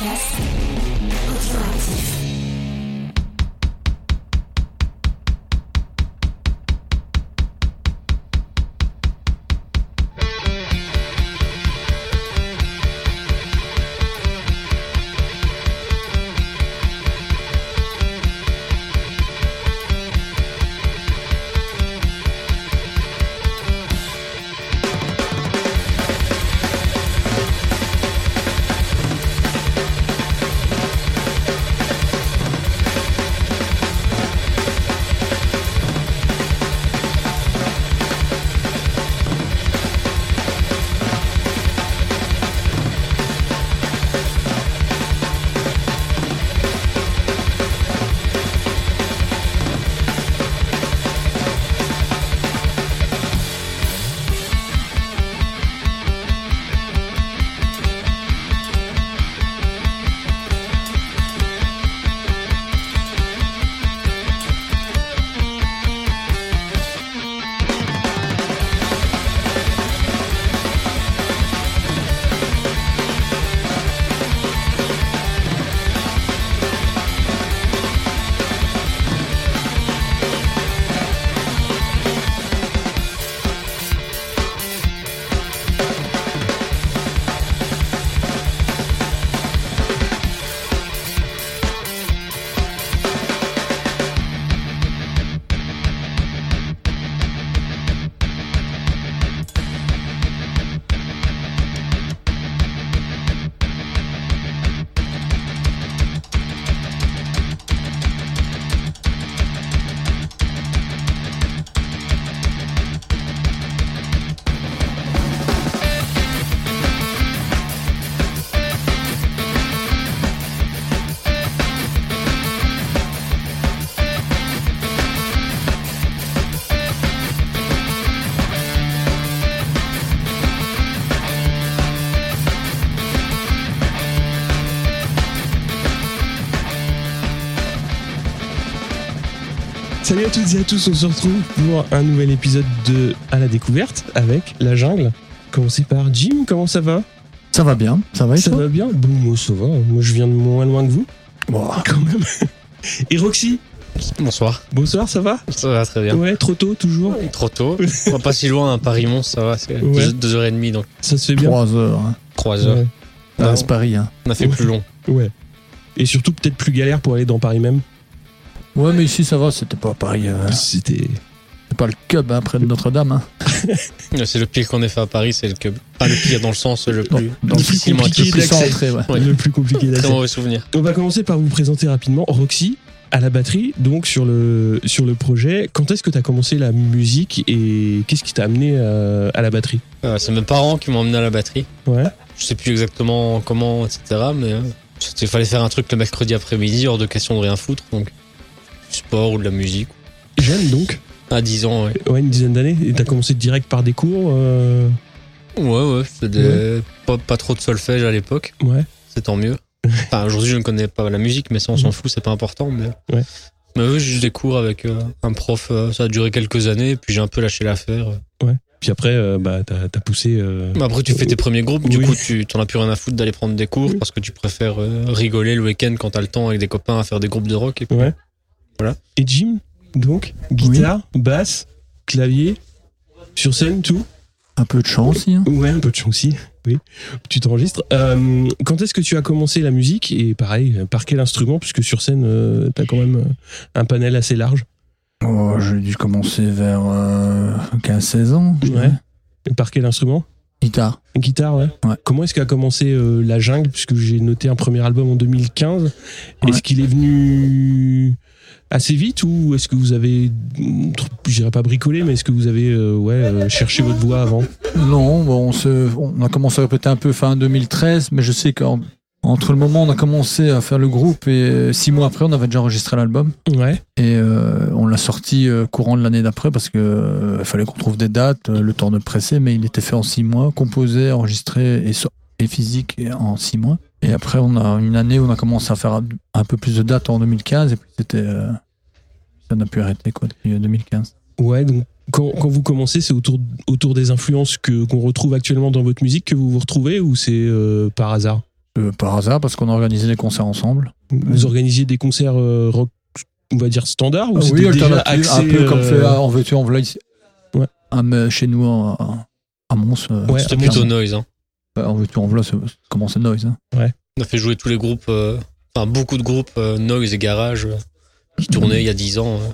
podcast. Radioactif. Toutes et à tous, on se retrouve pour un nouvel épisode de À la découverte avec La Jungle. Commencé par Jim, comment ça va? Ça va bien, ça va et Ça toi? va bien? Bon, moi ça va, moi je viens de moins loin que vous, Bon, quand même. Et Roxy, Bonsoir. bonsoir, ça va? Ça va très bien. Ouais, trop tôt, toujours Trop tôt. On va pas si loin, à Paris-Mons, ça va. C'est Ouais. deux, deux heures et demie, donc Ça se fait bien trois heures. Hein. trois heures. Ouais. Dans Ah, ce Paris. Hein. On a fait Ouais. plus long. ouais. Et surtout peut-être plus galère pour aller dans Paris même. Ouais, mais ici ça va, c'était pas Paris. euh, C'était... c'est pas le cub hein, près de Notre-Dame. Hein. C'est le pire qu'on ait fait à Paris, c'est le que. Pas le pire dans le sens le plus. dans le plus difficilement compliqué Le plus d'accès. centré, ouais. Ouais. le plus compliqué Très d'accès. mauvais souvenir. On va commencer par vous présenter rapidement Roxy à la batterie, donc sur le, sur le projet. Quand est-ce que tu as commencé la musique et qu'est-ce qui t'a amené euh, à la batterie? Euh, c'est mes parents qui m'ont emmené à la batterie. Ouais. Je sais plus exactement comment, etc. Mais euh, il fallait faire un truc le mercredi après-midi, hors de question de rien foutre. Donc, sport ou de la musique. Jeune donc À 10 ans, ouais. Ouais, une dizaine d'années. Et t'as commencé direct par des cours euh, Ouais, ouais. C'était pas, pas trop de solfège à l'époque. Ouais. C'est tant mieux. Enfin, aujourd'hui, je ne connais pas la musique, mais ça, on s'en fout, c'est pas important. Mais, Ouais. mais oui, j'ai des cours avec euh, un prof, euh, ça a duré quelques années, puis j'ai un peu lâché l'affaire. Puis après, euh, bah, t'as as poussé. euh, Après, tu fais tes premiers groupes, du Oui. coup, tu t'en as plus rien à foutre d'aller prendre des cours Oui. parce que tu préfères euh, rigoler le week-end quand t'as le temps avec des copains à faire des groupes de rock. Et puis, Ouais. Voilà. Et Jim, donc, guitare, basse, clavier, sur scène, tout Un peu de chance aussi. Hein. Ouais, un peu de chance aussi. Oui, tu t'enregistres. Euh, quand est-ce que tu as commencé la musique? Et pareil, par quel instrument? Puisque sur scène, euh, t'as quand même euh, un panel assez large. Oh, j'ai dû commencer vers euh, 15-16 ans. Ouais. Et par quel instrument? Guitare. Guitare, ouais. Ouais. Comment est-ce qu'a commencé euh, La Jungle? Puisque j'ai noté un premier album en 2015. Est-ce qu'il est venu assez vite ou est-ce que vous avez, je dirais pas bricolé, mais est-ce que vous avez euh, ouais, euh, cherché votre voix avant? Non, bon, on, se, on a commencé à répéter un peu fin 2013, mais je sais qu'entre le moment où on a commencé à faire le groupe et euh, six mois après, on avait déjà enregistré l'album. Ouais. Et euh, on l'a sorti courant de l'année d'après parce que euh, il fallait qu'on trouve des dates, le temps de presser, mais il était fait en six mois, composé, enregistré et, so- et physique en six mois. Et après, on a une année où on a commencé à faire un, peu plus de dates en 2015 et puis c'était euh, ça n'a pu arrêter quoi depuis euh, 2015. Ouais, donc quand, quand vous commencez, c'est autour, autour des influences que qu'on retrouve actuellement dans votre musique que vous vous retrouvez ou c'est euh, par hasard? Euh, par hasard, parce qu'on a organisé des concerts ensemble. Vous organisiez des concerts euh, rock, on va dire standard ou Ah c'était déjà axé, un peu comme fait en veux-tu en ici. Ouais. Chez nous, à, à Mons. Ouais, C'était à plutôt noise. Hein. Euh, en veux-tu en voilà, c'est comment c'est noise. Hein. On a fait jouer tous les groupes, euh, enfin beaucoup de groupes euh, noise et garage euh, qui tournaient il y a 10 ans euh,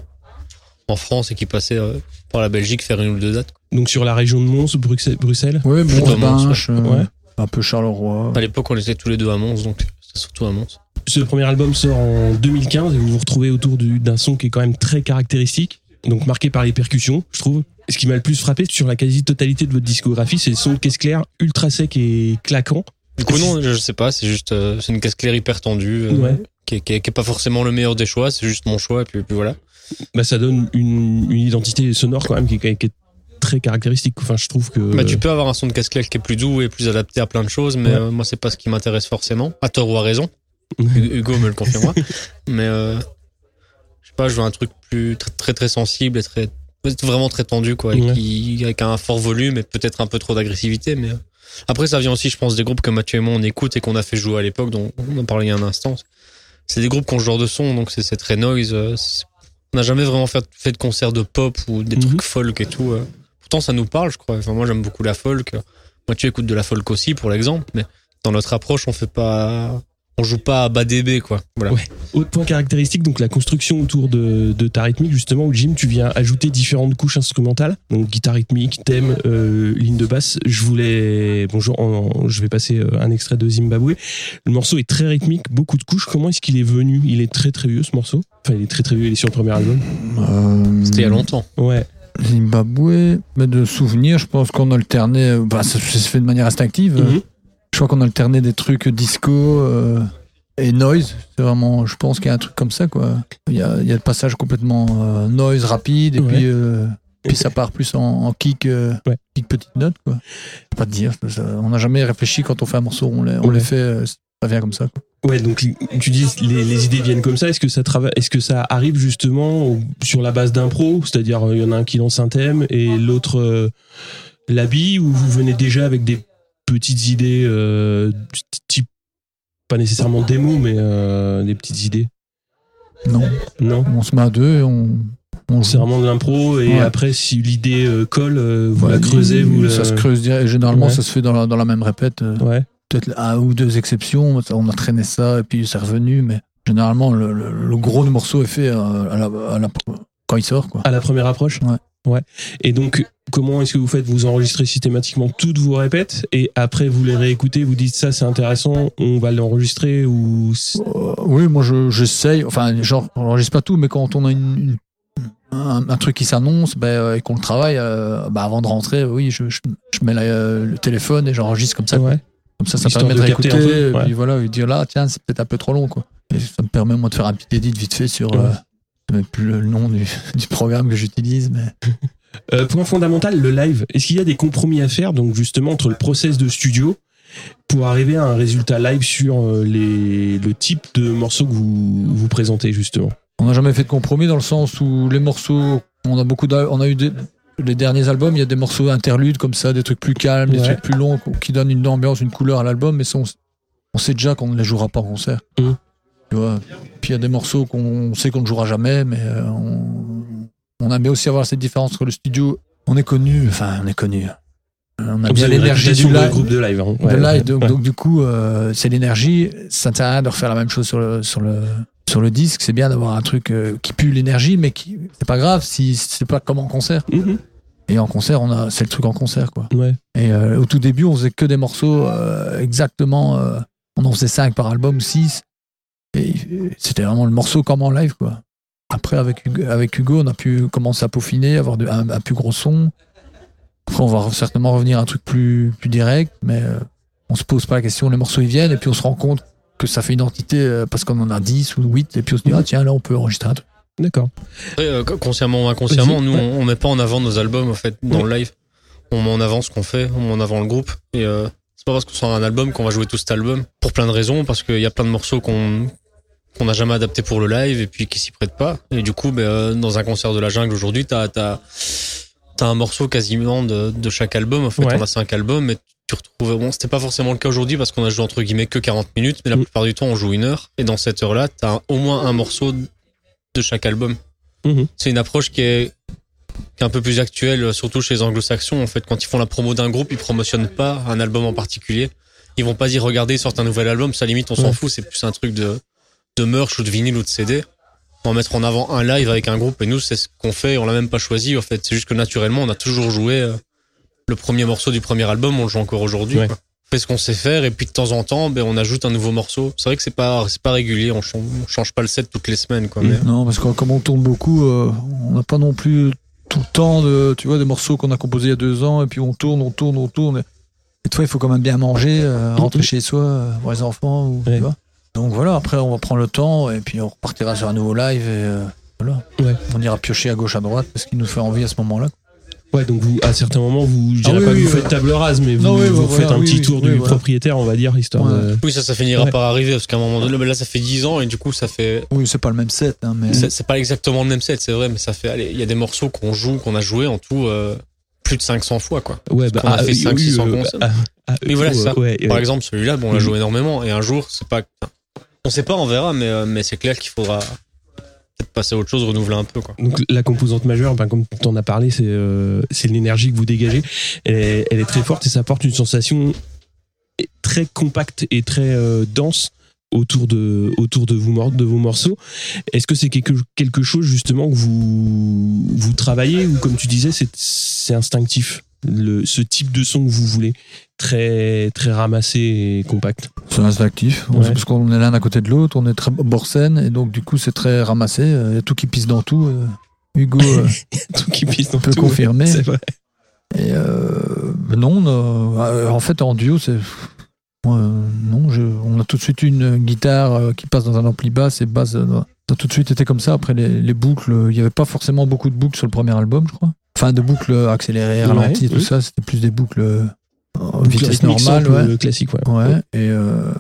en France et qui passaient euh, par la Belgique faire une ou deux dates. Donc sur la région de Mons, Bruxelles, Bruxelles Oui, Mons, Mons, euh, Ouais. un peu Charleroi. À l'époque, on était tous les deux à Mons, donc c'était surtout à Mons. Ce premier album sort en 2015 et vous vous retrouvez autour du- d'un son qui est quand même très caractéristique, donc marqué par les percussions, je trouve. Ce qui m'a le plus frappé sur la quasi-totalité de votre discographie, c'est le son de caisse claire ultra sec et claquant. Du coup, non, je sais pas, c'est juste euh, c'est une caisse claire hyper tendue, euh, Ouais. qui, est, qui est- qui est pas forcément le meilleur des choix, c'est juste mon choix, et puis, puis voilà. Bah, ça donne une, une identité sonore quand même qui, est- qui est très caractéristique. Enfin, je trouve que. Bah, tu peux avoir un son de caisse claire qui est plus doux et plus adapté à plein de choses, mais Ouais. euh, moi, c'est pas ce qui m'intéresse forcément, à tort ou à raison. Hu- Hugo me le confirmera. mais euh, je sais pas, je veux un truc plus très très, très sensible et très vraiment très tendu quoi, et Ouais. qui, avec un fort volume et peut-être un peu trop d'agressivité. Mais euh, après, ça vient aussi, je pense, des groupes que Mathieu et moi on écoute et qu'on a fait jouer à l'époque, dont on en parlait il y a un instant. C'est des groupes qui ont ce genre de son, donc c'est très noise. euh, On n'a jamais vraiment fait, fait de concert de pop ou des Mhm. trucs folk et tout. euh. Pourtant, ça nous parle, je crois. Enfin, moi, j'aime beaucoup la folk. Mathieu écoute de la folk aussi, pour l'exemple, mais dans notre approche, on fait pas, on joue pas à bas DB, quoi. Voilà. Ouais. Autre point caractéristique, donc la construction autour de, de ta rythmique, justement, où Jim, tu viens ajouter différentes couches instrumentales, donc guitare rythmique, thème, euh, ligne de basse. Je voulais, bonjour, en- je vais passer euh, un extrait de Zimbabwe. Le morceau est très rythmique, beaucoup de couches. Comment est-ce qu'il est venu? Il est très très vieux ce morceau. Enfin, il est très très vieux. Il est sur le premier album. Euh, C'était il y a longtemps. Ouais. Zimbabwe, mais de souvenirs, je pense qu'on alternait, bah, ça, ça se fait de manière instinctive. Mhm. Je crois qu'on alternait des trucs disco euh, et noise. C'est vraiment, je pense qu'il y a un truc comme ça, quoi. Il y a, il y a le passage complètement euh, noise rapide et Ouais. puis, euh, puis ça part plus en, en kick, Ouais. kick petite note, quoi. Pas te dire. ça- on n'a jamais réfléchi quand on fait un morceau, on les, on Ouais. les fait, ça vient comme ça. Quoi. Ouais, donc tu dis les, les idées viennent comme ça. Est-ce que ça travaille Est-ce que ça arrive justement au- sur la base d'impro, c'est-à-dire il y en a un qui lance un thème et l'autre euh, l'habille, ou vous venez déjà avec des petites idées euh, type pas nécessairement démo, mais euh, des petites idées Non, Non, on se met à deux et on, on c'est vraiment de l'impro et Ouais. après si l'idée euh, colle, euh, vous Ouais, la creusez, vous la... Ça se creuse direct. Généralement, Ouais. ça se fait dans la, dans la même répète. Ouais. Peut-être un ou deux exceptions. On a traîné ça et puis c'est revenu. Mais généralement, le, le- le gros du morceau est fait à la, à la- quand il sort. Quoi. À la première approche? Ouais. Ouais. Et donc, comment est-ce que vous faites Vous enregistrez systématiquement toutes vos répètes et après vous les réécoutez, vous dites ça c'est intéressant, on va l'enregistrer ou. Euh, oui, moi je- j'essaye. Enfin, genre, on n'enregistre pas tout, mais quand on a une, une- un, un truc qui s'annonce ben, euh, et qu'on le travaille, euh, bah, avant de rentrer, oui, je, je, je mets la- euh, le téléphone et j'enregistre comme ça. Ouais. Comme ça, ça Histoire permet de réécouter. et puis voilà, et dire là, tiens, c'est peut-être un peu trop long. Quoi. Et ça me permet, moi, de faire un petit edit vite fait sur. Ouais. Je sais même plus le nom du, du programme que j'utilise, mais. Euh, point fondamental, le live. Est-ce qu'il y a des compromis à faire, donc justement entre le process de studio pour arriver à un résultat live sur euh, les, le type de morceaux que vous, vous présentez justement? On n'a jamais fait de compromis dans le sens où les morceaux, on a beaucoup, on a eu des, les derniers albums, il y a des morceaux interludes comme ça, des trucs plus calmes, des trucs plus longs qui donnent une ambiance, une couleur à l'album, mais ça, on, on sait déjà qu'on ne les jouera pas en concert. Mhm. Tu vois? Puis il y a des morceaux qu'on sait qu'on ne jouera jamais, mais euh, on, on aime bien aussi avoir cette différence entre le studio. On est connu, enfin on est connu. On a bien l'énergie du live. groupe de live. hein. de Ouais, live, ouais, donc, du coup, euh, c'est l'énergie. Ça ne sert à rien de refaire la même chose sur le, sur le, sur le disque. C'est bien d'avoir un truc euh, qui pue l'énergie, mais qui c'est pas grave si c'est pas comme en concert. Mhm. Et en concert, on a, c'est le truc en concert, quoi. Ouais. Et euh, au tout début, on faisait que des morceaux exactement. on en faisait 5 par album, 6. Et euh, c'était vraiment le morceau comme en live, quoi. Après, avec Hugo, avec Hugo on a pu commencer à peaufiner, avoir de- un, un plus gros son. Après, on va certainement revenir à un truc plus, plus direct, mais euh, on se pose pas la question. Les morceaux, ils viennent, et puis on se rend compte que ça fait une entité euh, parce qu'on en a 10 ou 8, et puis on se dit, ah tiens, là, on peut enregistrer un truc. D'accord. Après, euh, consciemment ou inconsciemment, nous, ouais. on, on met pas en avant nos albums, en fait, dans le live. On met en avant ce qu'on fait, on met en avant le groupe. Et euh, c'est pas parce qu'on sort un album qu'on va jouer tout cet album. Pour plein de raisons, parce qu'il y a plein de morceaux qu'on qu'on n'a jamais adapté pour le live et puis qui s'y prêtent pas. Et du coup, euh, dans un concert de la jungle aujourd'hui, t'as as, un morceau quasiment de, de chaque album. En fait, Ouais. on a cinq albums, mais tu retrouves, bon, c'était pas forcément le cas aujourd'hui parce qu'on a joué entre guillemets que 40 minutes, mais la Mm. plupart du temps, on joue une heure. Et dans cette heure-là, t'as au moins un morceau de chaque album. Mhm. C'est une approche qui est, qui est un peu plus actuelle, surtout chez les anglo-saxons. En fait, quand ils font la promo d'un groupe, ils promotionnent pas un album en particulier. Ils vont pas dire, regardez, ils sortent un nouvel album, ça limite, on s'en Ouais. fout, c'est plus un truc de, de merch ou de vinyle ou de CD. On va mettre en avant un live avec un groupe et nous, c'est ce qu'on fait, on l'a même pas choisi, en fait. C'est juste que naturellement, on a toujours joué euh, le premier morceau du premier album, on le joue encore aujourd'hui. Ouais. On fait ce qu'on sait faire et puis de temps en temps, ben, on ajoute un nouveau morceau. C'est vrai que c'est pas, c'est pas régulier, on change, on change pas le set toutes les semaines, quoi. Mais, Non, parce que comme on tourne beaucoup, euh, on n'a pas non plus tout le temps de, tu vois, des morceaux qu'on a composés il y a deux ans, et puis on tourne, on tourne, on tourne. Et toi, il faut quand même bien manger, euh, rentrer chez soi, euh, voir les enfants, ou, Ouais. tu vois. Donc voilà, après, on va prendre le temps, et puis on repartira sur un nouveau live, et euh, voilà. Ouais. On ira piocher à gauche, à droite, parce qu'il nous fait envie à ce moment-là. Ouais, donc vous, à certains moments, vous, je dirais Ah oui, pas que oui, vous oui. faites table rase, mais vous, Non, oui, vous voilà, faites un oui, petit oui, tour oui, du voilà. propriétaire, on va dire, histoire Ouais. de. Oui, ça, ça finira Ouais. par arriver parce qu'à un moment donné, là, ça fait 10 ans et du coup, ça fait. Oui, c'est pas le même set, hein, mais. C'est pas exactement le même set, c'est vrai, mais ça fait. Allez, il y a des morceaux qu'on joue, qu'on a joué en tout euh, plus de 500 fois, quoi. Ouais, bah, qu'on a fait oui, 500, oui, 600 euh, concerts. ah, ah, Mais voilà, euh, c'est ça. ouais, Par ouais. exemple, celui-là, bon, on l'a Mhm. joué énormément et un jour, c'est pas. On sait pas, on verra, mais, euh, c'est clair qu'il faudra passer à autre chose, renouveler un peu. Donc la composante majeure, ben, comme tu en as parlé, c'est euh, c'est l'énergie que vous dégagez. Elle est, très forte et ça apporte une sensation très compacte et très euh, dense autour de vos morceaux. Est-ce que c'est quelque chose justement que vous travaillez ou comme tu disais c'est instinctif? Le ce type de son que vous voulez très très ramassé et compact. C'est instinctif, Ouais. parce qu'on est l'un à côté de l'autre, on est très borsène, et donc du coup c'est très ramassé, euh, il y a tout qui pisse dans tout. euh, Hugo euh, Tout qui pisse dans peut tout. confirmer. C'est vrai. Et euh, non, euh, en fait en duo c'est... euh, non, je- on a tout de suite une guitare euh, qui passe dans un ampli basse et basse. euh, ça a tout de suite été comme ça. Après les, les boucles, euh, il n'y avait pas forcément beaucoup de boucles sur le premier album, je crois. Enfin, de boucles accélérées, Ouais, ralenties, tout oui. ça, c'était plus des boucles euh, en vitesse normale. ouais. euh, classique ouais. Ouais, et euh,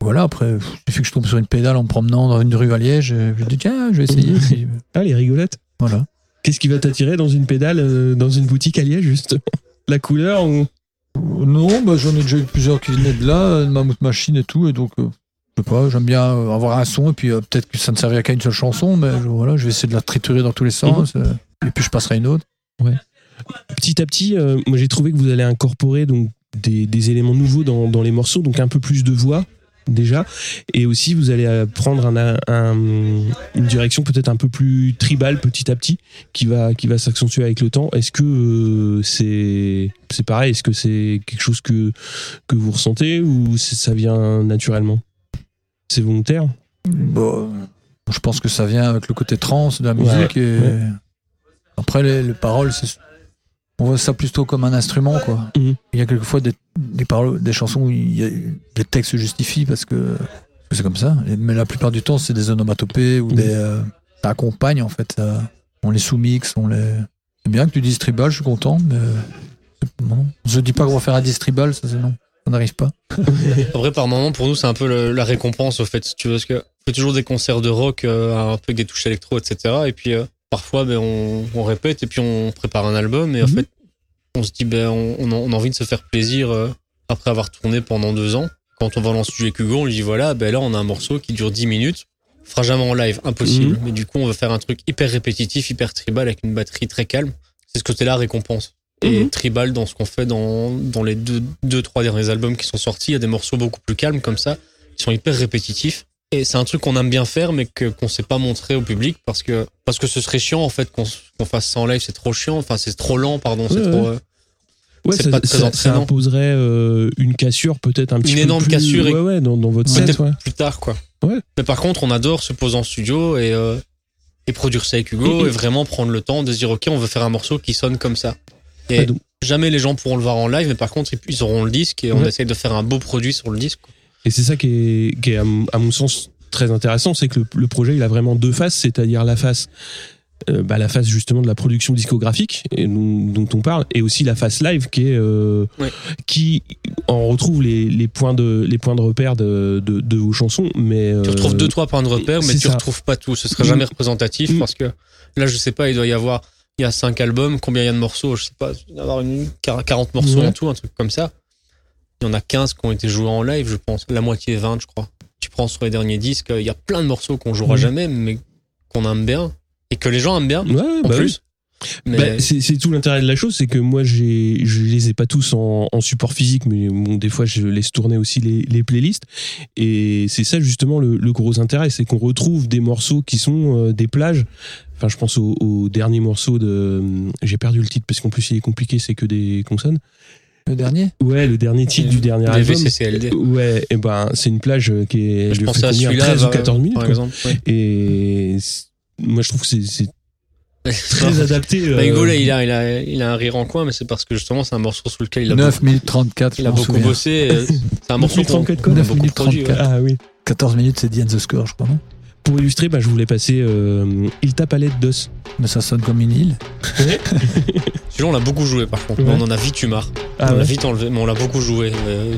voilà, après, il suffit que je tombe sur une pédale en me promenant dans une rue à Liège, je dis tiens, je vais essayer. euh, Ah les rigolettes. voilà. Qu'est-ce qui va t'attirer dans une pédale, euh, dans une boutique à Liège, justement? La couleur ou... Euh, Non, bah, j'en ai déjà eu plusieurs qui venaient de là, euh, de Machine et tout, et donc, euh, je sais pas, j'aime bien euh, avoir un son, et puis euh, peut-être que ça ne servira qu'à une seule chanson, mais je, voilà, je vais essayer de la triturer dans tous les sens, euh, et puis je passerai une autre. Petit à petit, euh, moi j'ai trouvé que vous allez incorporer donc des, des éléments nouveaux dans, dans les morceaux, donc un peu plus de voix déjà, et aussi vous allez prendre un, un- une direction peut-être un peu plus tribale petit à petit, qui va qui va s'accentuer avec le temps. Est-ce que c'est c'est pareil? Est-ce que c'est quelque chose que que vous ressentez ou ça vient naturellement? C'est volontaire Bon, je pense que ça vient avec le côté trans de la Ouais, musique, et ouais. après, les, les paroles, on voit ça plutôt comme un instrument, quoi. Mhm. Il y a quelquefois des, des, paroles, des chansons où il y a, les textes se justifient parce que, c'est comme ça. Mais la plupart du temps, c'est des onomatopées ou Mhm. des. euh, ça accompagne, en fait. on les sous-mixe, on les. C'est bien que tu dises tribal, je suis content, mais. Non. Je dis pas qu'on va faire un distribal, ça c'est non. Ça n'arrive pas. Après, par moment, pour nous, c'est un peu le- la récompense, au fait, si tu veux, parce que on fait toujours des concerts de rock, euh, un peu avec des touches électro, etc. Et puis, euh, parfois, ben, on, on répète et puis on prépare un album. Et en Mhm. fait, on se dit, ben, on, on a, on envie de se faire plaisir euh, après avoir tourné pendant deux ans. Quand on va dans le studio avec Hugo, on lui dit, voilà, ben là, on a un morceau qui dure 10 minutes. On fera jamais en live, impossible. Mhm. Mais du coup, on veut faire un truc hyper répétitif, hyper tribal, avec une batterie très calme. C'est ce côté-là, récompense. Et Mhm. tribal dans ce qu'on fait dans, dans les deux, deux, trois derniers albums qui sont sortis. Il y a des morceaux beaucoup plus calmes comme ça, qui sont hyper répétitifs. Et c'est un truc qu'on aime bien faire, mais que, qu'on sait pas montrer au public parce que, parce que ce serait chiant, en fait, qu'on, fasse ça en live. C'est trop chiant. Enfin, c'est trop lent, pardon. c'est Ouais, trop, euh, Ouais, C'est ça, pas très ça- ça imposerait euh, une cassure peut-être un petit Une peu énorme plus- cassure et- ouais, dans, dans votre set. Plus tard, quoi. Mais par contre, on adore se poser en studio et, euh, et produire ça avec Hugo et vraiment prendre le temps de se dire, OK, on veut faire un morceau qui sonne comme ça. Et jamais les gens pourront le voir en live, mais par contre, ils- auront le disque et on Ouais. essaye de faire un beau produit sur le disque. Et c'est ça qui est, qui est à, mon- à mon sens très intéressant, c'est que le, le projet il a vraiment deux faces, c'est-à-dire la face, euh, bah, la face justement de la production discographique et dont, dont on parle, et aussi la face live qui est, euh, Ouais. qui on retrouve les, les points de les points de repère de, de, de vos chansons, mais Tu euh, retrouves deux, trois points de repère, mais tu ça. retrouves pas tout. Ce serait Mm. jamais représentatif Mm. parce que là, je sais pas, il doit y avoir, il y a cinq albums, combien il y a de morceaux? Je sais pas, il doit y avoir une, 40 morceaux Ouais. en tout, un truc comme ça. il y en a 15 qui ont été joués en live, je pense. La moitié 20, je crois. Tu prends sur les derniers disques, il y a plein de morceaux qu'on jouera jamais, mais qu'on aime bien. Et que les gens aiment bien, Ouais, en bah oui. Mais Bah, c'est tout l'intérêt de la chose, c'est que moi j'ai, je les ai pas tous en, en support physique, mais bon, des fois je laisse tourner aussi les, les playlists. Et c'est ça justement le, le gros intérêt, c'est qu'on retrouve des morceaux qui sont euh, des plages. Enfin, je pense au, au dernier morceau de, j'ai perdu le titre parce qu'en plus il est compliqué, c'est que des consonnes. Le dernier? Ouais, le dernier titre du dernier album. VCCLD. Ouais, et ben c'est une plage qui est, Je fait à combien, celui-là. 13 ou bah, 14 minutes. Par exemple. ouais. Et c'est- moi je trouve que c'est, c'est très adapté. Bah, euh, Hugo, là, il a, il, a, il a un rire en coin, mais c'est parce que justement, c'est un morceau sur lequel il a 9 beaucoup, minutes 34. il a beaucoup bossé. euh, C'est un morceau qu'on 34 codes. qu'on a 9 beaucoup minutes produit. 34. ouais. Ah oui. 14 minutes, c'est The End the Score, je crois, non Pour illustrer, bah, je voulais passer euh, Il tape à l'aide d'os. Mais ça sonne comme une île. Celui-là, on l'a beaucoup joué, par contre. Ouais. On en a vite eu marre. Ah on l'a vite enlevé, mais on l'a beaucoup joué. euh,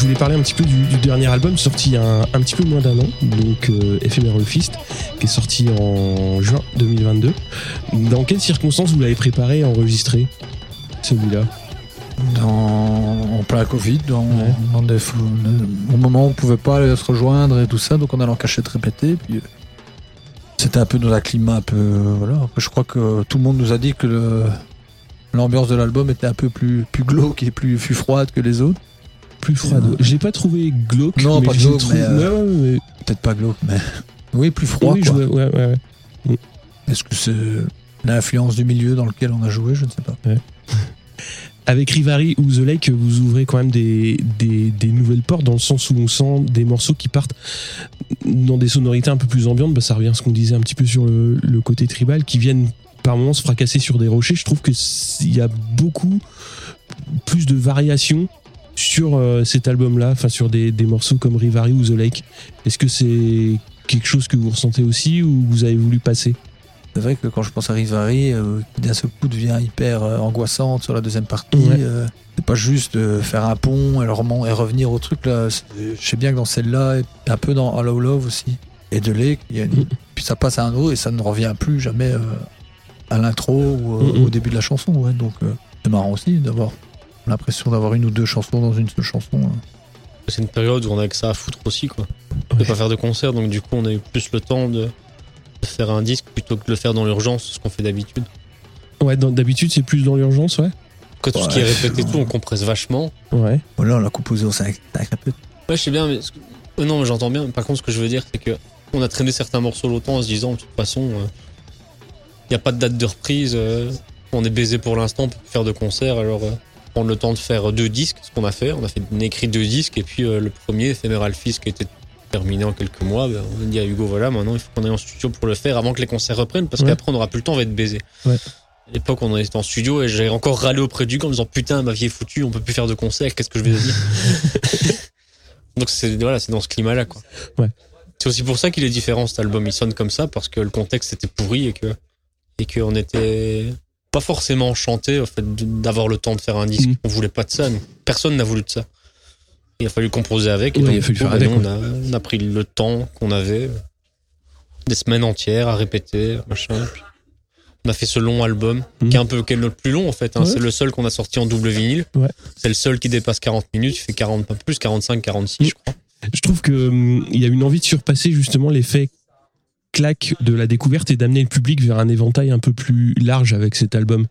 je voulais parler un petit peu du, du dernier album sorti il y a un, un petit peu moins d'un an, donc euh, Ephemeral Fist, qui est sorti en juin 2022. Dans quelles circonstances vous l'avez préparé et enregistré celui-là? Dans, en plein Covid, dans, Ouais. dans des, fou- au moment où on pouvait pas aller se rejoindre et tout ça, donc on allait en cachette répéter. Puis euh, c'était un peu dans un climat un peu euh, voilà. Je crois que tout le monde nous a dit que l'ambiance de l'album était un peu plus plus glauque et plus, plus froide que les autres. Plus froide. J'ai pas trouvé glauque. Non, mais pas glauque, euh, Ouais, ouais, ouais. Peut-être pas glauque, mais oui, plus froid. Oui, quoi. ouais, ouais, ouais. Est-ce que c'est l'influence du milieu dans lequel on a joué? Je ne sais pas. Avec Rivari ou The Lake, vous ouvrez quand même des, des, des nouvelles portes dans le sens où on sent des morceaux qui partent dans des sonorités un peu plus ambiantes. Bah, ça revient à ce qu'on disait un petit peu sur le, le côté tribal, qui viennent par moments se fracasser sur des rochers. Je trouve que s- il y a beaucoup plus de variations sur euh, cet album-là, enfin sur des, des morceaux comme Rivari ou The Lake. Est-ce que c'est quelque chose que vous ressentez aussi ou vous avez voulu passer? C'est vrai que quand je pense à Rivari, euh, d'un seul coup devient hyper euh, angoissante sur la deuxième partie, Ouais. euh, c'est pas juste faire un pont et, revenir au truc là. Je sais bien que dans celle-là, et un peu dans Hollow Love aussi, et de Lake, il y a une- puis ça passe à un autre et ça ne revient plus jamais à l'intro ou au début de la chanson. Ouais. Donc c'est marrant aussi d'avoir l'impression d'avoir une ou deux chansons dans une seule chanson. hein. C'est une période où on a que ça à foutre aussi, quoi. De Ouais. pas faire de concert, donc du coup, on a eu plus le temps de, de faire un disque plutôt que de le faire dans l'urgence, ce qu'on fait d'habitude. Ouais, d'habitude, c'est plus dans l'urgence, ouais. Quand tout ce qui est répété, tout, on compresse vachement. Ouais. Voilà, on l'a composé au 5 peu. Ouais, je sais bien, mais euh, non, mais j'entends bien. Par contre, ce que je veux dire, c'est que on a traîné certains morceaux longtemps en se disant, de toute façon, il n'y a pas de date de reprise. euh, on est baisé pour l'instant, on peut plus faire de concert, alors euh, prendre le temps de faire deux disques, ce qu'on a fait. On a fait on a écrit deux disques, et puis euh, le premier, Ephemeral Fist, qui était terminé en quelques mois, ben, on a dit à Hugo, voilà, maintenant il faut qu'on aille en studio pour le faire avant que les concerts reprennent, parce Ouais. qu'après on n'aura plus le temps, on va être baisé. Ouais. À l'époque, on était en studio et j'ai encore râlé auprès du gars en me disant Putain, ma vie est foutue, on peut plus faire de concert, qu'est-ce que je vais devenir Donc, c'est voilà, c'est dans ce climat-là. quoi. Ouais. C'est aussi pour ça qu'il est différent cet album. Il sonne comme ça parce que le contexte était pourri et que et qu'on était pas forcément enchanté au fait d'avoir le temps de faire un disque. Mhm. On voulait pas de ça. Personne n'a voulu de ça. Il a fallu composer avec. Et Ouais, donc, il a fallu coup, faire ben, avec, nous, on, a, on a pris le temps qu'on avait, des semaines entières à répéter, machin. Puis on a fait ce long album, Mhm. qui est un peu qui est notre plus long en fait. hein. Ouais. C'est le seul qu'on a sorti en double vinyle. Ouais. C'est le seul qui dépasse 40 minutes. Il fait 40, pas plus, 45, 46, je crois. Je trouve que hum, il y a une envie de surpasser justement l'effet claque de la découverte et d'amener le public vers un éventail un peu plus large avec cet album.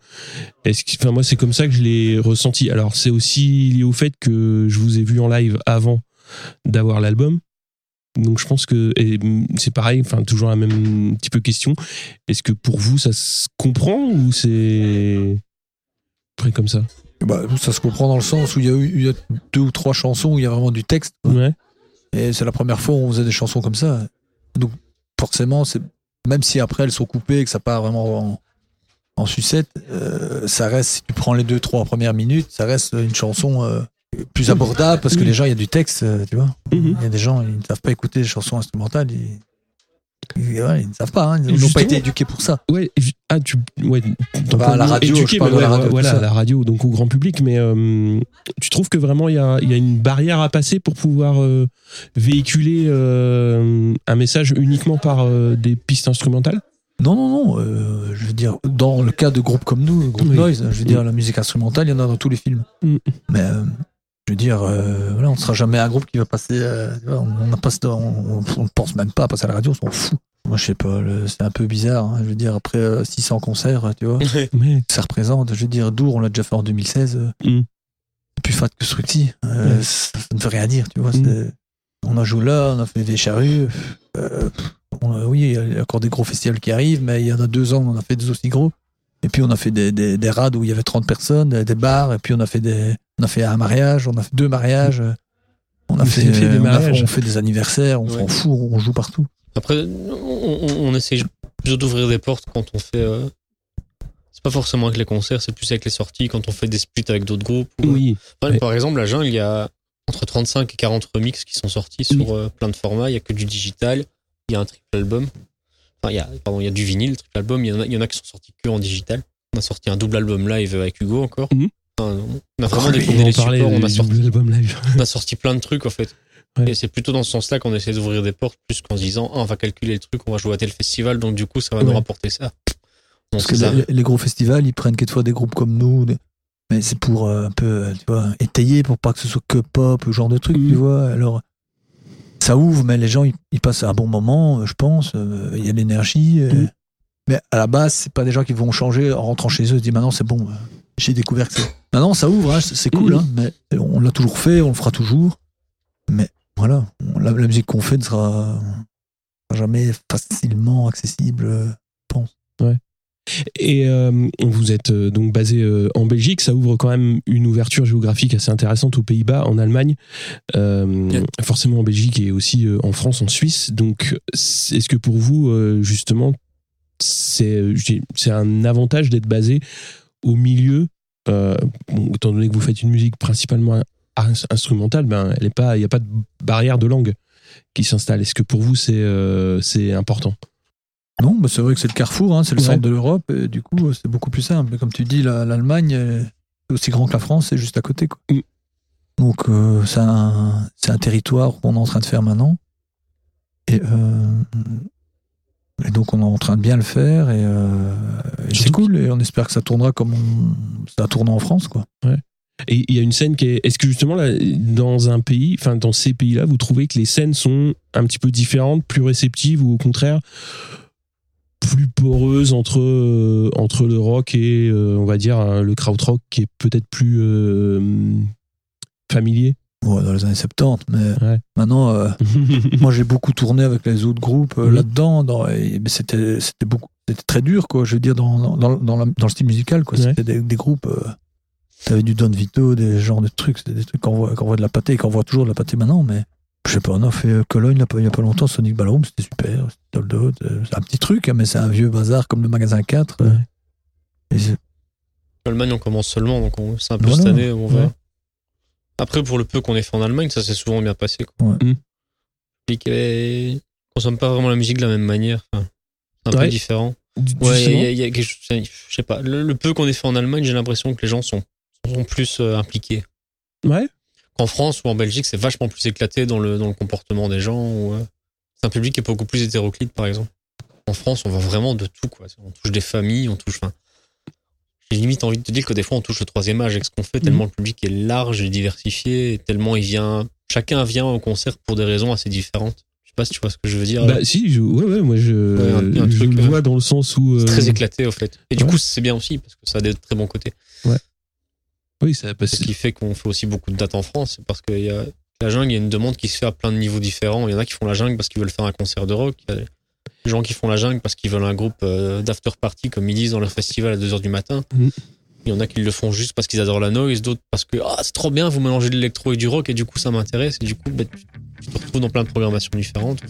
Est-ce que, enfin moi c'est comme ça que je l'ai ressenti. Alors c'est aussi lié au fait que je vous ai vu en live avant d'avoir l'album. Donc je pense que et, c'est pareil, enfin toujours la même petit peu question. Est-ce que pour vous ça se comprend ou c'est près comme ça? Bah, ça se comprend dans le sens où il y a eu il y a deux ou trois chansons où il y a vraiment du texte. Ouais. Et c'est la première fois où on faisait des chansons comme ça. Donc, forcément, c'est même si après elles sont coupées et que ça part vraiment en, en sucette, euh, ça reste, si tu prends les deux, trois premières minutes, ça reste une chanson euh, plus abordable parce que les gens, il y a du texte, euh, tu vois. Mhm. Il y a des gens, ils ne savent pas écouter des chansons instrumentales. Ils- ouais, ils ne savent pas, hein, ils n'ont pas été éduqués pour ça. Ouais, ah, tu, ouais, Bah, à la radio, éduqué, je parle mais de la ouais, radio, voilà, à la radio, donc au grand public, mais euh, tu trouves que vraiment il y a, il y a une barrière à passer pour pouvoir euh, véhiculer euh, un message uniquement par euh, des pistes instrumentales? Non, non, non. euh, je veux dire, dans le cas de groupes comme nous, groupe Oui. Noise, je veux dire, la musique instrumentale, il y en a dans tous les films. Mm. Mais euh, je veux dire, euh, voilà, on ne sera jamais un groupe qui va passer. euh, on n'a pas, ce- on, on ne pense même pas à passer à la radio, on s'en fout. Moi, je sais pas, c'est un peu bizarre. hein, je veux dire, après euh, 600 concerts, tu vois, Mais ça représente. Je veux dire, Dour, on l'a déjà fait en 2016. euh, Mm. c'est plus fat que Structi. euh, ça, ne veut rien dire, tu vois. Mm. On a joué là, on a fait des charrues. euh, on a- oui, il y a encore des gros festivals qui arrivent, mais il y en a deux ans, on en a fait des aussi gros. Et puis on a fait des, des, des rades où il y avait 30 personnes, des, des bars, et puis on a fait des, on a fait un mariage, on a fait deux mariages, euh, on a fait, des on, a- mariages on fait des anniversaires, on Ouais. s'en fout, on joue partout. Après, on, on, plutôt d'ouvrir des portes quand on fait. euh, C'est pas forcément avec les concerts, c'est plus avec les sorties, quand on fait des splits avec d'autres groupes. ou- oui, Ouais, Ouais. Par exemple, la jungle, il y a entre 35 et 40 remixes qui sont sortis sur euh, plein de formats. Il y a que du digital, il y a un triple album. Enfin, il y a, pardon, il y a du vinyle, triple album. Il y, en a, il y en a qui sont sortis que en digital. On a sorti un double album live avec Hugo encore. Mhm. Enfin, on a vraiment détourné en les supports. On a, sorti, live. on a sorti plein de trucs en fait. Ouais. Et c'est plutôt dans ce sens-là qu'on essaie d'ouvrir des portes, plus qu'en se disant ah, on va calculer le truc, on va jouer à tel festival, donc du coup ça va nous rapporter ça. Donc Parce que ça. les, les gros festivals, ils prennent quelquefois des groupes comme nous, mais c'est pour euh, un peu, euh, tu vois, étayer, pour pas que ce soit que pop, ce genre de truc, Mhm. tu vois. Alors, ça ouvre, mais les gens, ils, ils passent un bon moment, euh, je pense. euh, Il y a de l'énergie. euh, Mhm. Mais à la base, c'est pas des gens qui vont changer en rentrant chez eux et se disent maintenant c'est bon, j'ai découvert que. Maintenant, ça ouvre, hein, c'est cool, Mhm. hein, mais on l'a toujours fait, on le fera toujours. Mais voilà, la, la musique qu'on fait ne sera jamais facilement accessible. euh, Et euh, vous êtes euh, donc basé euh, en Belgique, ça ouvre quand même une ouverture géographique assez intéressante aux Pays-Bas, en Allemagne, Yeah. forcément en Belgique et aussi en France, en Suisse. Donc, est-ce que pour vous, justement, c'est un avantage d'être basé au milieu, bon, étant donné que vous faites une musique principalement ins- instrumentale, ben, il n'y a pas de barrière de langue qui s'installe. Est-ce que pour vous, c'est important? Non, bah, c'est vrai que c'est le carrefour, hein, c'est le Ouais. centre de l'Europe, et du coup, c'est beaucoup plus simple. Comme tu dis, la- l'Allemagne, euh, c'est aussi grand que la France, c'est juste à côté. Quoi. Mm. Donc, euh, c'est un, territoire qu'on est en train de faire maintenant. Et, euh, et donc, on est en train de bien le faire, et, euh, et c'est cool, et on espère que ça tournera comme on- ça a tourné en France. Quoi. Et il y a une scène qui est. Est-ce que justement, là, dans un pays, enfin, dans ces pays-là, vous trouvez que les scènes sont un petit peu différentes, plus réceptives ou au contraire plus poreuses entre, euh, entre le rock et, euh, on va dire, euh, le krautrock qui est peut-être plus euh, familier Ouais, dans les années 70, mais Ouais. maintenant, moi j'ai beaucoup tourné avec les autres groupes Mhm. là-dedans, c'était c'était beaucoup, c'était très dur, quoi. Je veux dire dans dans, dans, la- dans le style musical, quoi. Ouais. C'était des, des groupes. T'avais du Don Vito, des genres de trucs, des trucs qu'on voit, qu'on voit de la pâté, et qu'on voit toujours de la pâté maintenant, mais je sais pas, on a fait euh, Cologne il y a pas longtemps, Sonic Ballroom, c'était super, c'était euh, c'est un petit truc, hein, mais c'est un vieux bazar comme le magasin 4. euh, Ouais. et L'Allemagne, on commence seulement, donc on- c'est un peu Voilà. cette année, on. Ouais. Après, pour le peu qu'on ait fait en Allemagne, ça s'est souvent bien passé. Quoi. Ouais. Mm. Consomme pas vraiment la musique de la même manière. Enfin, c'est un Ouais. peu différent. Du- Ouais, il y a- a quelque chose- je sais pas. Le, le peu qu'on ait fait en Allemagne, j'ai l'impression que les gens sont, sont plus euh, impliqués. Ouais. Qu'en France ou en Belgique, c'est vachement plus éclaté dans le, dans le comportement des gens. ou, euh, c'est un public qui est beaucoup plus hétéroclite, par exemple. En France, on voit vraiment de tout. Quoi. On touche des familles, on touche. Enfin, j'ai limite envie de te dire que des fois, on touche le troisième âge avec ce qu'on fait, tellement le public est large et diversifié, et tellement il vient. Chacun vient au concert pour des raisons assez différentes. Je sais pas si tu vois ce que je veux dire. Bah, si, je- ouais, ouais, moi je, Ouais, un- un je truc, le euh, vois dans le sens où. euh, c'est très éclaté, au fait. Et du ouais. coup, c'est bien aussi, parce que ça a des très bons côtés. Oui, ça passe. Ce qui fait qu'on fait aussi beaucoup de dates en France, c'est parce qu'il y a la jungle, il y a une demande qui se fait à plein de niveaux différents. Il y en a qui font la jungle parce qu'ils veulent faire un concert de rock. Il y a des gens qui font la jungle parce qu'ils veulent un groupe euh, d'after party, comme ils disent dans leur festival à 2h du matin. Mhm. Il y en a qui le font juste parce qu'ils adorent la noise, d'autres parce que ah, c'est trop bien, vous mélangez de l'électro et du rock, et du coup ça m'intéresse, et du coup bah, tu te retrouves dans plein de programmations différentes.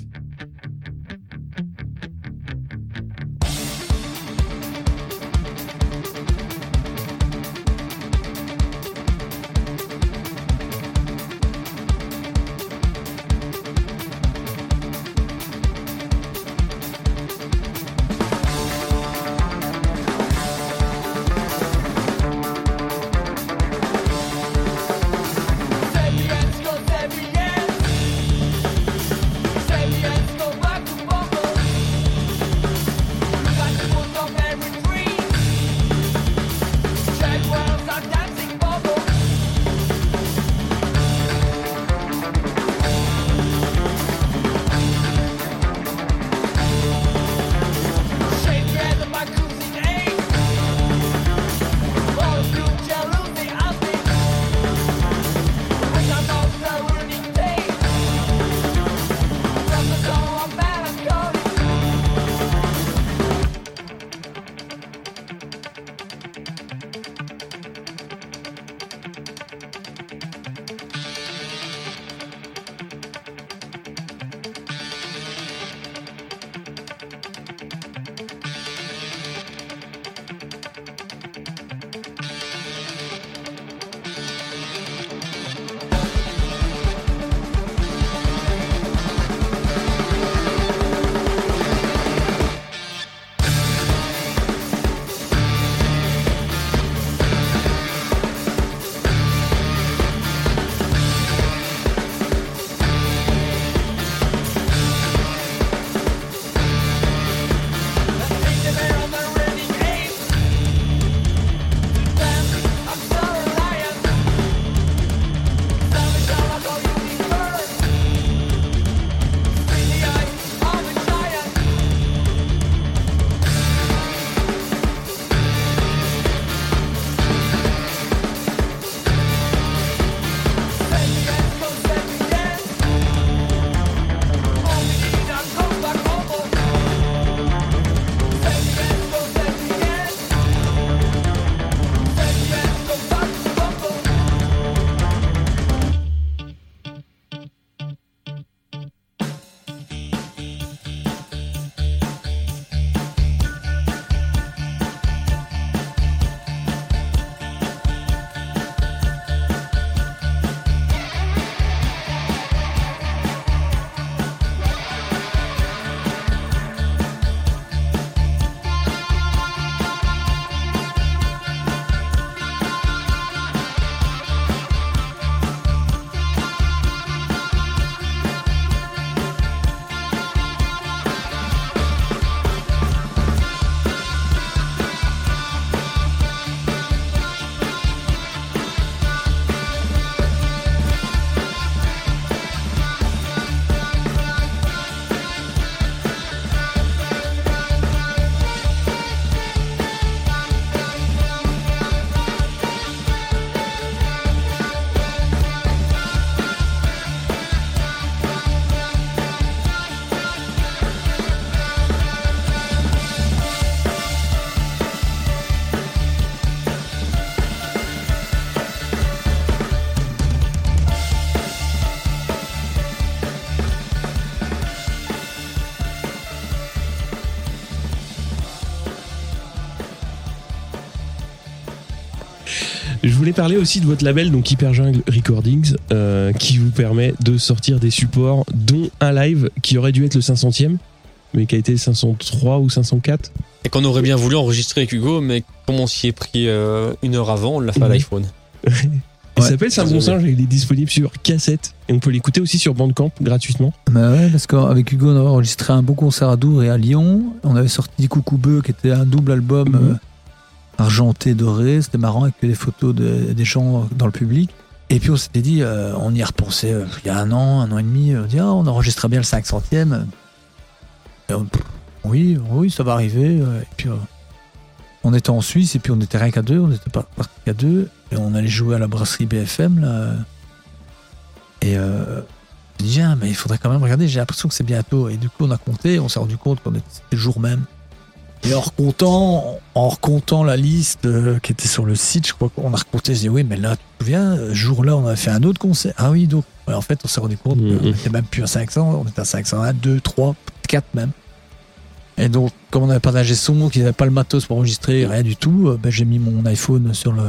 Voulais parler aussi de votre label, donc Hyper Jungle Recordings, euh, qui vous permet de sortir des supports, dont un live qui aurait dû être le 500e, mais qui a été le 503 ou 504. Et qu'on aurait bien voulu enregistrer avec Hugo, mais comme on s'y est pris euh, une heure avant, on l'a fait à l'iPhone. Il Ouais. s'appelle C'est un bon singe et il est disponible sur cassette. Et on peut l'écouter aussi sur Bandcamp gratuitement. Bah ouais, parce qu'avec Hugo, on avait enregistré un beau concert à Dour et à Lyon. On avait sorti Coucou Beu, qui était un double album Mhm. Argenté, doré. C'était marrant avec des photos de- des gens dans le public. Et puis on s'était dit, euh, on y a repensé euh, il y a un an, un an et demi. On dit, ah, on enregistrait bien le 500e. Et on- pff, oui, oui, ça va arriver. Et puis euh, on était en Suisse et puis on était rien qu'à deux. On était pas qu'à deux. Et on allait jouer à la brasserie BFM. Là. Et euh, je dis, ah, mais il faudrait quand même regarder, j'ai l'impression que c'est bientôt. Et du coup, on a compté, on s'est rendu compte qu'on était le jour même. Et en recomptant, en recomptant la liste euh, qui était sur le site, je crois qu'on a recompté, je dis, oui, mais là, tu te souviens, ce jour-là, on avait fait un autre concert. Ah oui, donc, ouais, en fait, on s'est rendu compte Mhm. qu'on était même plus à 500, on était à 501, 2, 3, 4 même. Et donc, comme on n'avait pas d'ingé son, qu'ils n'avaient pas le matos pour enregistrer, rien du tout, euh, ben, j'ai mis mon iPhone sur le,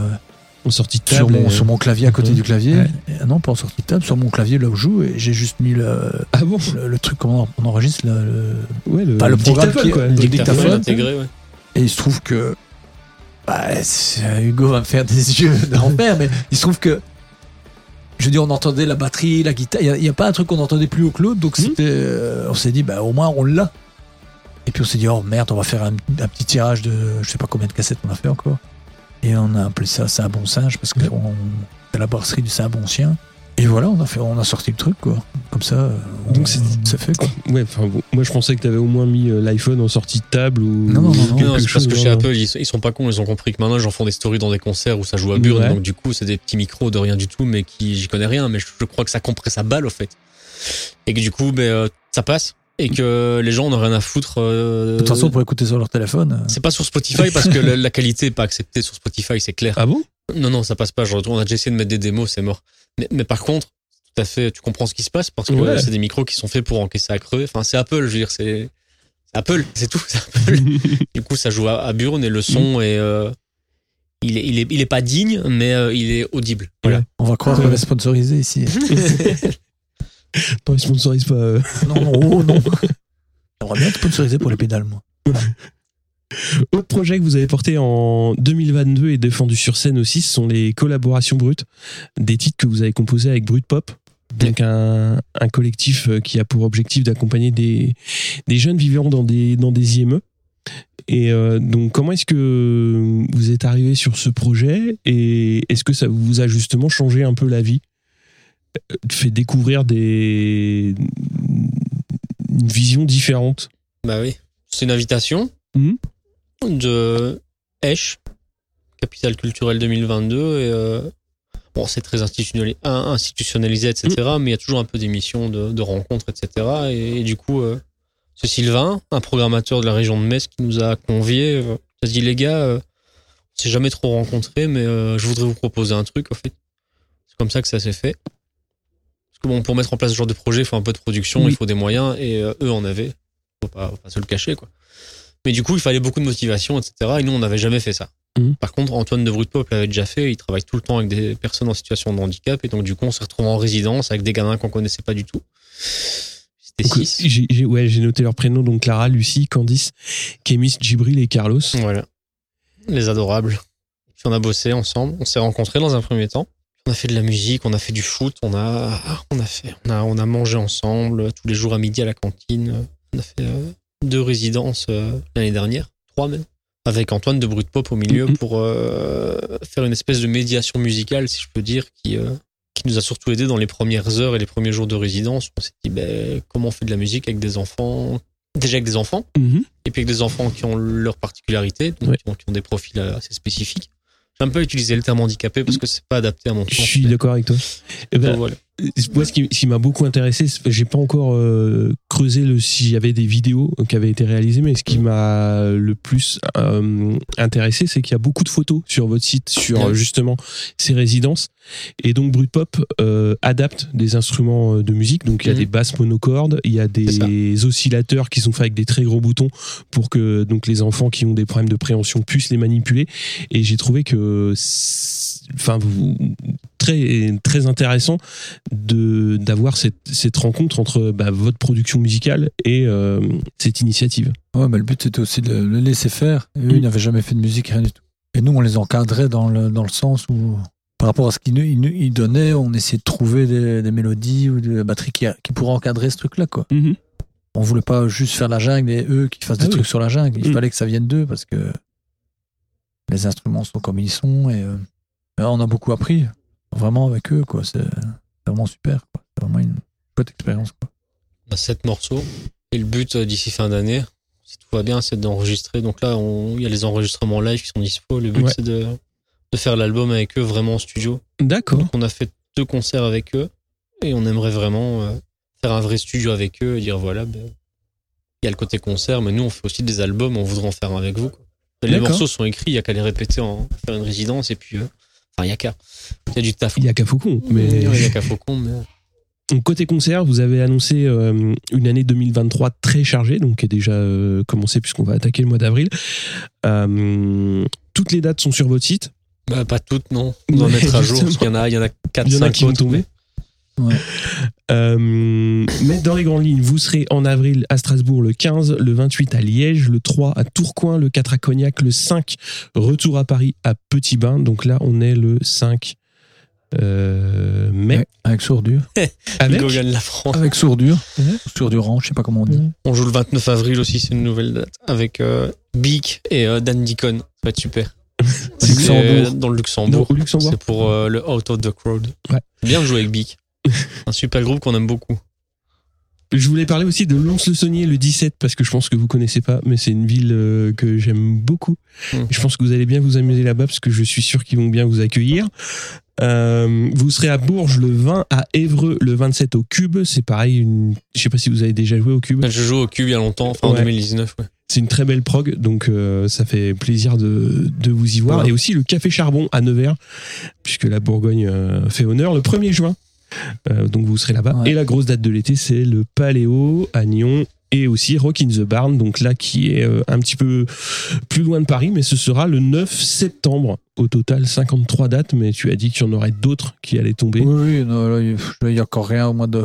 En sortie de sur table. mon, et- sur mon clavier à côté du clavier. Ouais. Et, non, pas en sortie de table, sur mon clavier là où je joue, et j'ai juste mis le, Ah bon le, le truc comment on enregistre le, le- Ouais, le, Pas le programme qui- quoi. le Dictaphone intégré, ouais. et il se trouve que bah, c'est- Hugo va me faire des yeux d'enfer mais il se trouve que je veux dire on entendait la batterie la guitare il n'y a, pas un truc qu'on entendait plus haut que l'autre donc c'était euh, on s'est dit bah au moins on l'a et puis on s'est dit oh merde on va faire un, un petit tirage de je sais pas combien de cassettes on a fait encore et on a appelé ça c'est un bon singe parce que on- c'est la brasserie du c'est un bon chien et voilà on a fait on a sorti le truc quoi comme ça euh, on- Donc c'est- c'est fait quoi Ouais, enfin, bon, moi je pensais que t'avais au moins mis euh, l'iPhone en sortie de table ou. Non, non, non, non. Non, c'est parce que chez. Apple, ils, ils sont pas cons, ils ont compris que maintenant les gens font des stories dans des concerts où ça joue à Burn, Ouais. donc du coup c'est des petits micros de rien du tout, mais qui j'y connais rien, mais je, je crois que ça compresse à balle au fait. Et que du coup, ben, euh, ça passe, et que les gens n'ont rien à foutre. euh, de toute façon pour écouter sur leur téléphone euh, c'est pas sur Spotify parce que la, la qualité est pas acceptée sur Spotify, c'est clair. Ah bon? Non, non, ça passe pas. Genre, on a déjà essayé de mettre des démos, c'est mort. Mais, mais par contre, tout à fait, tu comprends ce qui se passe parce que Ouais. c'est des micros qui sont faits pour encaisser à creux. Enfin, c'est Apple, je veux dire, c'est Apple, c'est tout, c'est Apple. du coup, ça joue à, à Burn et le son est, euh, il est, il est, il est pas digne, mais euh, il est audible. Voilà. Ouais. on va croire qu'on est sponsorisé ici Non, ils sponsorisent pas. euh. Non, non, oh, non. J'aimerais bien être sponsorisé pour les pédales, moi. Autre projet que vous avez porté en 2022 et défendu sur scène aussi, ce sont les collaborations brutes, des titres que vous avez composés avec Brut Pop. Donc un, un collectif euh, qui a pour objectif d'accompagner des, des jeunes vivant dans des, dans des IME. Et euh, donc comment est-ce que vous êtes arrivé sur ce projet et est-ce que ça vous a justement changé un peu la vie? Fait découvrir des une vision différente Bah oui. C'est une invitation Mhm. de Esch, Capitale culturelle 2022. Et euh, bon, c'est très institutionnali- in- institutionnalisé, etc. Mais il y a toujours un peu d'émissions, de, de rencontres, etc. Et, et du coup, euh, c'est Sylvain, un programmateur de la région de Metz, qui nous a conviés. Euh, il a dit, les gars, euh, on s'est jamais trop rencontrés, mais euh, je voudrais vous proposer un truc, en fait. C'est comme ça que ça s'est fait. Bon, pour mettre en place ce genre de projet, il faut un peu de production, Oui. il faut des moyens, et euh, eux en avaient faut pas, faut pas se le cacher quoi. Mais du coup, il fallait beaucoup de motivation, etc. Et nous, on n'avait jamais fait ça. Mhm. Par contre, Antoine de Brutpop l'avait déjà fait. Il travaille tout le temps avec des personnes en situation de handicap. Et donc, du coup, on s'est retrouvé en résidence avec des gamins qu'on connaissait pas du tout. C'était six. j'ai, j'ai- ouais, j'ai noté leurs prénoms, donc Clara, Lucie, Candice, Kémis, Djibril et Carlos. Voilà. Les adorables. Puis on a bossé ensemble. On s'est rencontrés dans un premier temps. On a fait de la musique, on a fait du foot, on a, on a fait, on a, on a mangé ensemble tous les jours à midi à la cantine. On a fait euh, deux résidences euh, l'année dernière, trois même, avec Antoine de Brut Pop au milieu Mhm. pour euh, faire une espèce de médiation musicale, si je peux dire, qui, qui nous a surtout aidé dans les premières heures et les premiers jours de résidence. On s'est dit, ben, comment on fait de la musique avec des enfants, déjà avec des enfants, Mhm. et puis avec des enfants qui ont leurs particularités, donc Ouais. qui, ont, qui ont des profils assez spécifiques. J'ai un peu utilisé le terme handicapé parce que c'est pas adapté à mon Je sens. suis d'accord avec toi. Eh ben, Donc, voilà. Moi, ce qui, m'a beaucoup intéressé, j'ai pas encore euh, creusé le s'il y avait des vidéos qui avaient été réalisées, mais ce qui m'a le plus euh, intéressé, c'est qu'il y a beaucoup de photos sur votre site sur justement ces résidences. Et donc Brut Pop euh, adapte des instruments euh, de musique. Donc il y a Mhm. des basses monocordes, il y a des oscillateurs qui sont faits avec des très gros boutons pour que donc les enfants qui ont des problèmes de préhension puissent les manipuler. Et j'ai trouvé que enfin, très très intéressant de d'avoir cette, cette rencontre entre bah, votre production musicale et euh, cette initiative. Ouais, mais le but c'était aussi de le laisser faire. Et eux, Mm. ils n'avaient jamais fait de musique, rien du tout. Et nous, on les encadrait dans le, dans le sens où, par rapport à ce qu'ils ils ils donnaient, on essayait de trouver des, des mélodies ou de la batterie qui, qui pourraient encadrer ce truc-là, quoi. On voulait pas juste faire la jungle et eux qui fassent Ah des oui. trucs sur la jungle. Il Mm. fallait que ça vienne d'eux parce que les instruments sont comme ils sont et, euh, et on a beaucoup appris vraiment avec eux, quoi. C'est vraiment super, quoi. C'est vraiment une chouette expérience, quoi. On a sept morceaux. Et le but euh, d'ici fin d'année, si tout va bien, c'est d'enregistrer. Donc là, il y a les enregistrements live qui sont dispo. Le but, Ouais. c'est de, de faire l'album avec eux vraiment en studio. D'accord. Donc on a fait deux concerts avec eux. Et on aimerait vraiment euh, faire un vrai studio avec eux et dire voilà, ben, il y a le côté concert, mais nous, on fait aussi des albums, on voudrait en faire un avec vous. quoi. Les morceaux sont écrits, il y a qu'à les répéter, en faire une résidence et puis. euh, Enfin, il y a qu'à. Il y a du taf. Il y a qu'à Faucon, mais Il y a qu'à Faucon, mais. Donc, côté concert, vous avez annoncé euh, une année 2023 très chargée, donc qui est déjà euh, commencée puisqu'on va attaquer le mois d'avril. Euh, toutes les dates sont sur votre site? Bah, pas toutes, non. On doit mettre à jour, qu'il y en a, il y en a 4, Il y en a 5 qui vont tomber. Ouais. Euh, mais dans les grandes lignes, vous serez en avril à Strasbourg le 15, le 28 à Liège, le 3 à Tourcoing, le 4 à Cognac, le 5 retour à Paris à Petit Bain. Donc là, on est le 5 euh, mai. Ouais, avec sourdure. Avec la France. Avec sourdure. Sourdurant, je sais pas comment on dit. On joue le 29 avril aussi, c'est une nouvelle date. Avec euh, Beak et euh, Dan Deacon. Ça va être super. Euh, dans le Luxembourg. Luxembourg. C'est pour euh, le Out of the Crowd. Ouais. Bien joué avec Beak. Un super groupe qu'on aime beaucoup. Je voulais parler aussi de Lons-le-Saunier le 17 parce que je pense que vous connaissez pas, mais c'est une ville euh, que j'aime beaucoup. Mm. Je pense que vous allez bien vous amuser là-bas parce que je suis sûr qu'ils vont bien vous accueillir. Euh, vous serez à Bourges le 20, à Évreux le 27 au Cube. C'est pareil, une... je sais pas si vous avez déjà joué au Cube. Je joue au cube il y a longtemps, enfin en Ouais. 2019. Ouais. C'est une très belle prog, donc euh, ça fait plaisir de, de vous y voir. Ouais. Et aussi le Café Charbon à Nevers, puisque la Bourgogne fait honneur le 1er juin. Euh, donc vous serez là-bas. Ouais. Et la grosse date de l'été, c'est le Paléo à Nyon et aussi Rock in the Barn, donc là qui est euh, un petit peu plus loin de Paris, mais ce sera le 9 septembre. Au total, 53 dates, mais tu as dit qu'il y en aurait d'autres qui allaient tomber. Oui, oui, non, là, il il y a encore rien au mois de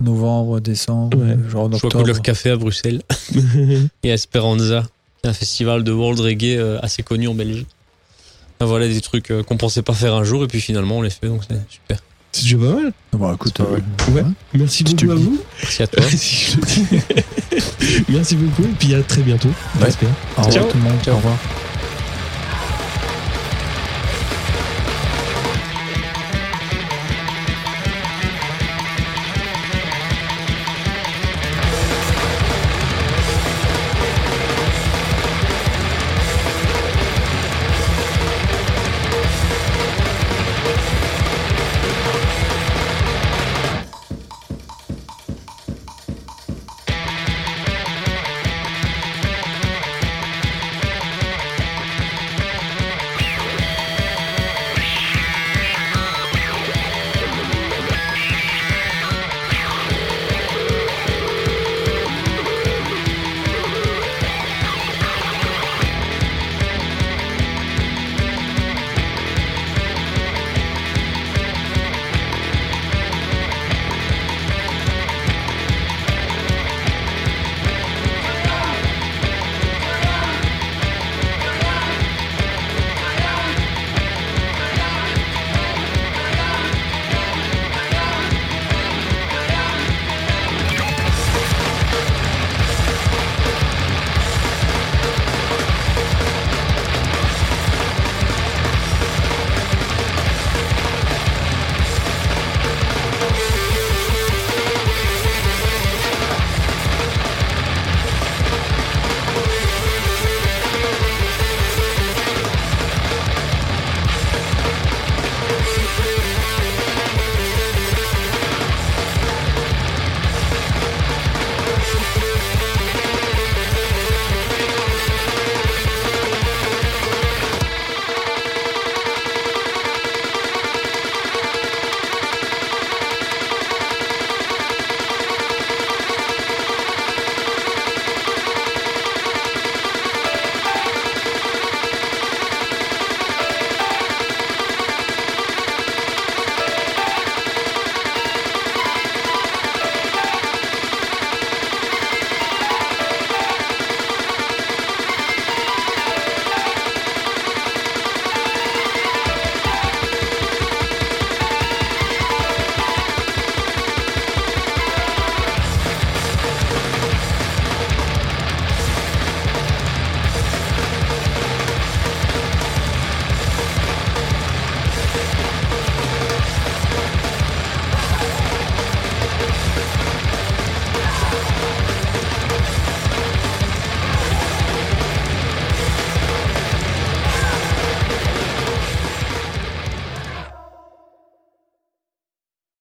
novembre, décembre, Ouais. genre en Je vois octobre. Couleur Café à Bruxelles. Et Esperanza, un festival de world reggae euh, assez connu en Belgique. Voilà des trucs qu'on pensait pas faire un jour et puis finalement on les fait donc c'est super. C'est déjà pas mal. Bon, écoute, C'est pas euh, Ouais. Merci Si beaucoup à vous. Merci à toi. Si je le dis. Merci beaucoup et puis à très bientôt. Ouais. j'espère. au revoir Ciao. tout le monde. Ciao. Au revoir.